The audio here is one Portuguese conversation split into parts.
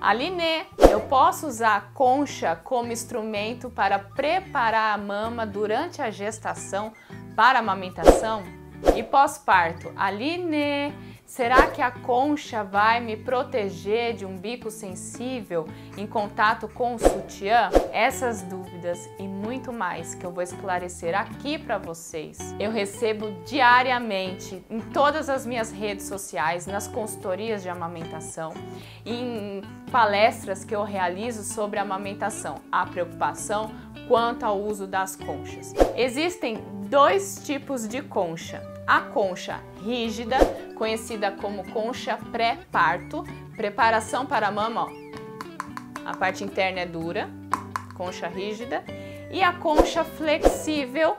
Aline, eu posso usar a concha como instrumento para preparar a mama durante a gestação para a amamentação? E pós-parto, Aline, será que a concha vai me proteger de um bico sensível em contato com o sutiã? Essas dúvidas e muito mais que eu vou esclarecer aqui para vocês. Eu recebo diariamente em todas as minhas redes sociais, nas consultorias de amamentação, em palestras que eu realizo sobre amamentação, a preocupação quanto ao uso das conchas. Existem dois tipos de concha. A concha rígida, conhecida como concha pré-parto, preparação para a mama, ó. a parte interna é dura, concha rígida, e a concha flexível,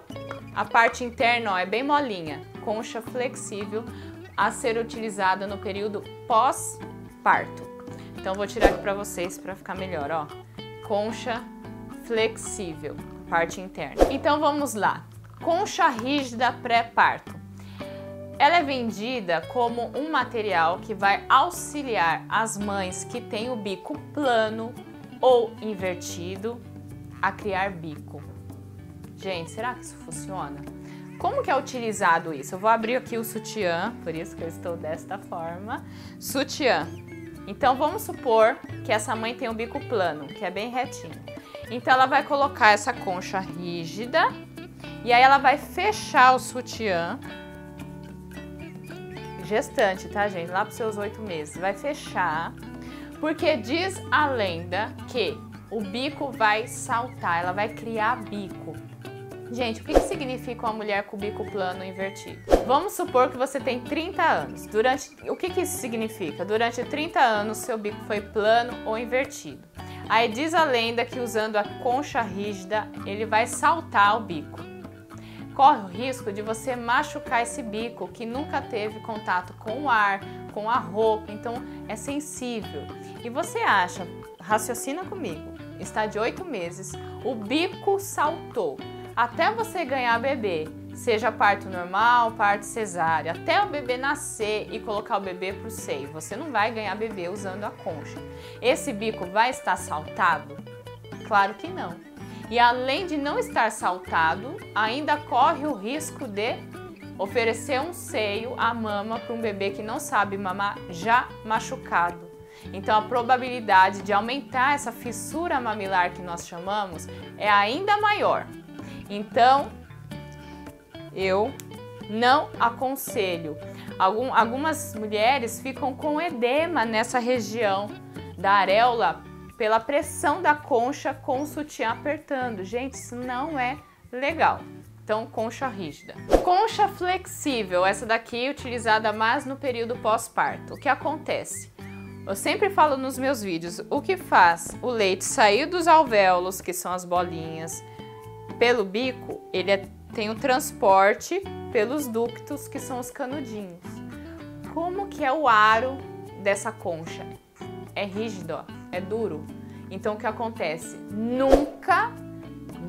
a parte interna ó, é bem molinha, concha flexível a ser utilizada no período pós-parto. Então vou tirar aqui para vocês para ficar melhor, ó. Concha flexível, parte interna. Então vamos lá. Concha rígida pré-parto. Ela é vendida como um material que vai auxiliar as mães que têm o bico plano ou invertido a criar bico. Gente, será que isso funciona? Como que é utilizado isso? Eu vou abrir aqui o sutiã, por isso que eu estou desta forma. Sutiã. Então vamos supor que essa mãe tem um bico plano, que é bem retinho. Então ela vai colocar essa concha rígida e aí ela vai fechar o sutiã. Gestante, tá, gente? Lá para seus oito meses. Vai fechar, porque diz a lenda que o bico vai saltar, ela vai criar bico. Gente, o que, significa uma mulher com bico plano invertido? Vamos supor que você tem 30 anos. Durante, o que, que isso significa? Durante 30 anos, seu bico foi plano ou invertido. Aí diz a lenda que usando a concha rígida, ele vai saltar o bico. Corre o risco de você machucar esse bico que nunca teve contato com o ar, com a roupa, então é sensível. E você acha, raciocina comigo, está de oito meses, o bico saltou. Até você ganhar bebê, seja parto normal, parto cesárea, até o bebê nascer e colocar o bebê para o seio. Você não vai ganhar bebê usando a concha. Esse bico vai estar saltado? Claro que não. E além de não estar saltado, ainda corre o risco de oferecer um seio, a mama, para um bebê que não sabe mamar já machucado. Então a probabilidade de aumentar essa fissura mamilar que nós chamamos é ainda maior. Então, eu não aconselho. Algum, algumas mulheres ficam com edema nessa região da areola pela pressão da concha com o sutiã apertando. Gente, isso não é legal. Então, concha rígida. Concha flexível, essa daqui é utilizada mais no período pós-parto. O que acontece? Eu sempre falo nos meus vídeos, o que faz o leite sair dos alvéolos, que são as bolinhas, pelo bico, ele é tem o transporte pelos ductos, que são os canudinhos. Como que é o aro dessa concha? É rígido, ó, é duro. Então o que acontece? Nunca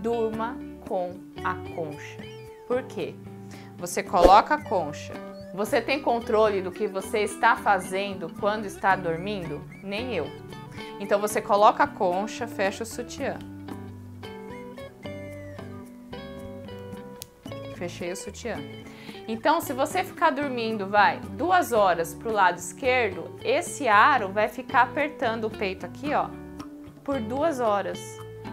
durma com a concha. Por quê? Você coloca a concha. Você tem controle do que você está fazendo quando está dormindo? Nem eu. Então você coloca a concha, fecha o sutiã. fechei o sutiã. Então, se você ficar dormindo, vai, duas horas para o lado esquerdo, esse aro vai ficar apertando o peito aqui, ó, por duas horas.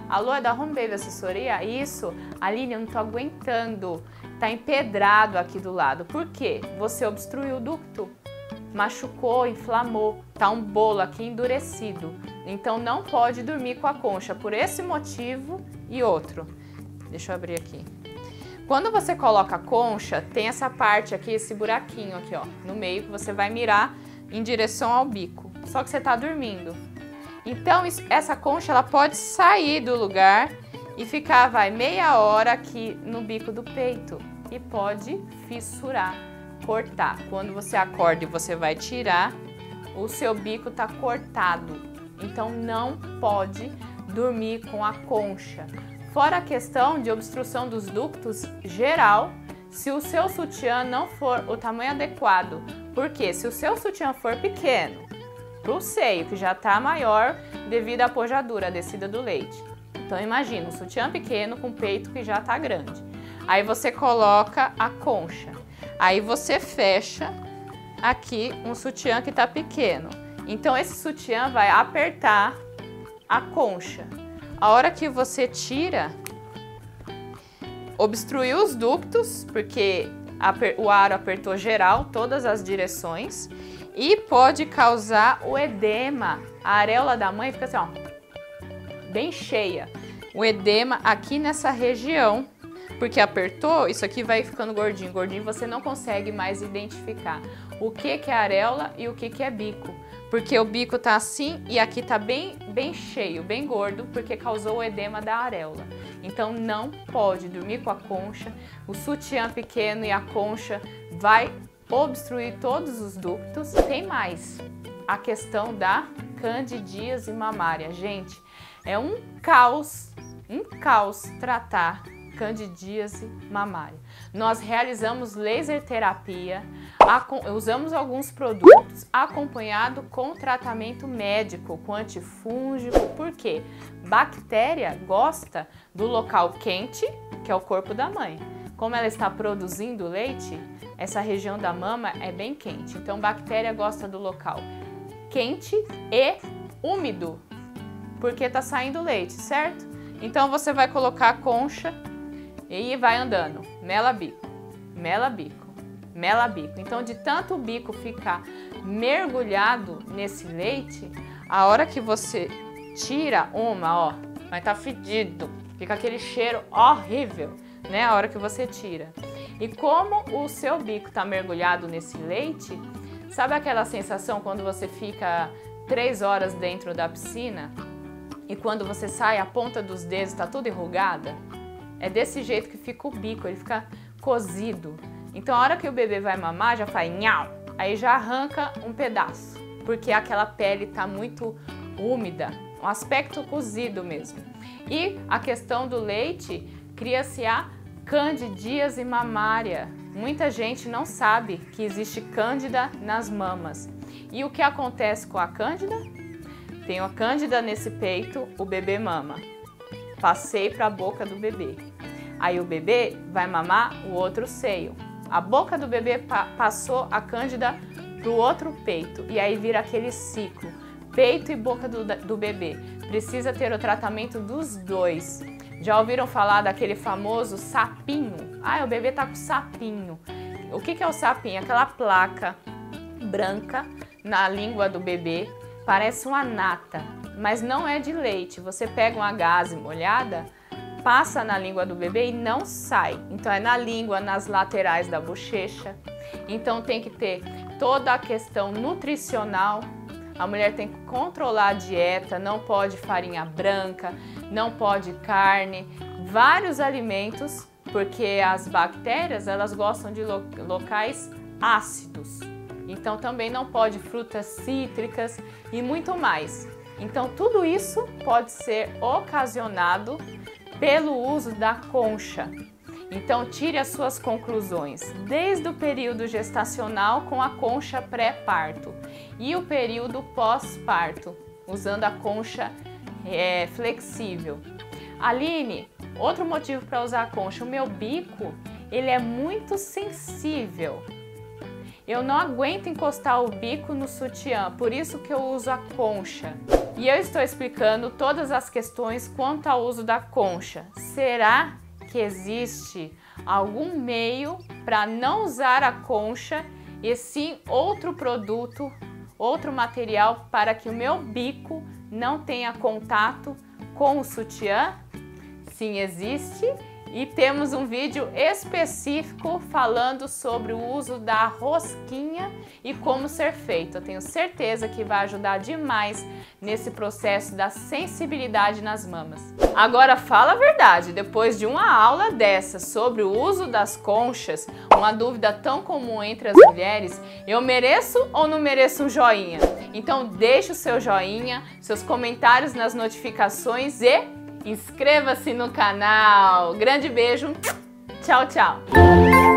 Alô, é da Home Baby Assessoria? Isso, Aline, eu não tô aguentando. Tá empedrado aqui do lado. Por quê? Você obstruiu o ducto, machucou, inflamou, tá um bolo aqui endurecido. Então não pode dormir com a concha por esse motivo e outro. Deixa eu abrir aqui. Quando você coloca a concha, tem essa parte aqui, esse buraquinho aqui, ó, no meio que você vai mirar em direção ao bico. Só que você tá dormindo. Então, essa concha, ela pode sair do lugar e ficar, vai, meia hora aqui no bico do peito. E pode fissurar, cortar. Quando você acorda e você vai tirar, o seu bico tá cortado. Então, não pode dormir com a concha. Fora a questão de obstrução dos ductos geral, se o seu sutiã não for o tamanho adequado. Porque se o seu sutiã for pequeno, pro seio, que já tá maior devido à pojadura, a descida do leite. Então imagina, um sutiã pequeno com peito que já tá grande. Aí você coloca a concha. Aí você fecha aqui um sutiã que tá pequeno. Então esse sutiã vai apertar a concha. A hora que você tira, obstruiu os ductos, porque o ar apertou geral, todas as direções, e pode causar o edema. A areola da mãe fica assim, ó, bem cheia. O edema aqui nessa região, porque apertou, isso aqui vai ficando gordinho. Gordinho você não consegue mais identificar o que, que é areola e o que, que é bico. Porque o bico tá assim e aqui tá bem, bem cheio, bem gordo, porque causou o edema da areola. Então não pode dormir com a concha. O sutiã pequeno e a concha vai obstruir todos os ductos. Tem mais a questão da candidíase mamária. Gente, é um caos, um caos tratar candidíase mamária. Nós realizamos laser terapia, usamos alguns produtos acompanhado com tratamento médico, com antifúngico, porque bactéria gosta do local quente, que é o corpo da mãe. Como ela está produzindo leite, essa região da mama é bem quente. Então, bactéria gosta do local quente e úmido, porque está saindo leite, certo? Então, você vai colocar concha e vai andando, mela bico, mela bico, mela bico. Então, de tanto o bico ficar mergulhado nesse leite, a hora que você tira uma, ó, vai estar tá fedido, fica aquele cheiro horrível, né? A hora que você tira. E como o seu bico está mergulhado nesse leite, sabe aquela sensação quando você fica três horas dentro da piscina e quando você sai a ponta dos dedos está tudo enrugada? É desse jeito que fica o bico, ele fica cozido. Então a hora que o bebê vai mamar, já faz nhau, aí já arranca um pedaço, porque aquela pele está muito úmida, um aspecto cozido mesmo. E a questão do leite, cria-se a candidíase mamária. Muita gente não sabe que existe cândida nas mamas. E o que acontece com a cândida? Tem a cândida nesse peito, o bebê mama passei para a boca do bebê. Aí o bebê vai mamar o outro seio. A boca do bebê pa passou a cândida para o outro peito e aí vira aquele ciclo. Peito e boca do, do bebê. Precisa ter o tratamento dos dois. Já ouviram falar daquele famoso sapinho? Ah, o bebê tá com sapinho. O que, que é o sapinho? Aquela placa branca na língua do bebê, parece uma nata mas não é de leite. Você pega uma gaze molhada, passa na língua do bebê e não sai. Então é na língua, nas laterais da bochecha. Então tem que ter toda a questão nutricional. A mulher tem que controlar a dieta, não pode farinha branca, não pode carne, vários alimentos, porque as bactérias, elas gostam de locais ácidos. Então também não pode frutas cítricas e muito mais. Então, tudo isso pode ser ocasionado pelo uso da concha. Então, tire as suas conclusões desde o período gestacional com a concha pré-parto e o período pós-parto, usando a concha é, flexível. Aline, outro motivo para usar a concha, o meu bico, ele é muito sensível. Eu não aguento encostar o bico no sutiã, por isso que eu uso a concha. E eu estou explicando todas as questões quanto ao uso da concha. Será que existe algum meio para não usar a concha e sim outro produto, outro material para que o meu bico não tenha contato com o sutiã? Sim, existe e temos um vídeo específico falando sobre o uso da rosquinha e como ser feito. Eu tenho certeza que vai ajudar demais nesse processo da sensibilidade nas mamas. Agora fala a verdade, depois de uma aula dessa sobre o uso das conchas, uma dúvida tão comum entre as mulheres, eu mereço ou não mereço um joinha? Então deixe o seu joinha, seus comentários nas notificações e Inscreva-se no canal. Grande beijo. Tchau, tchau.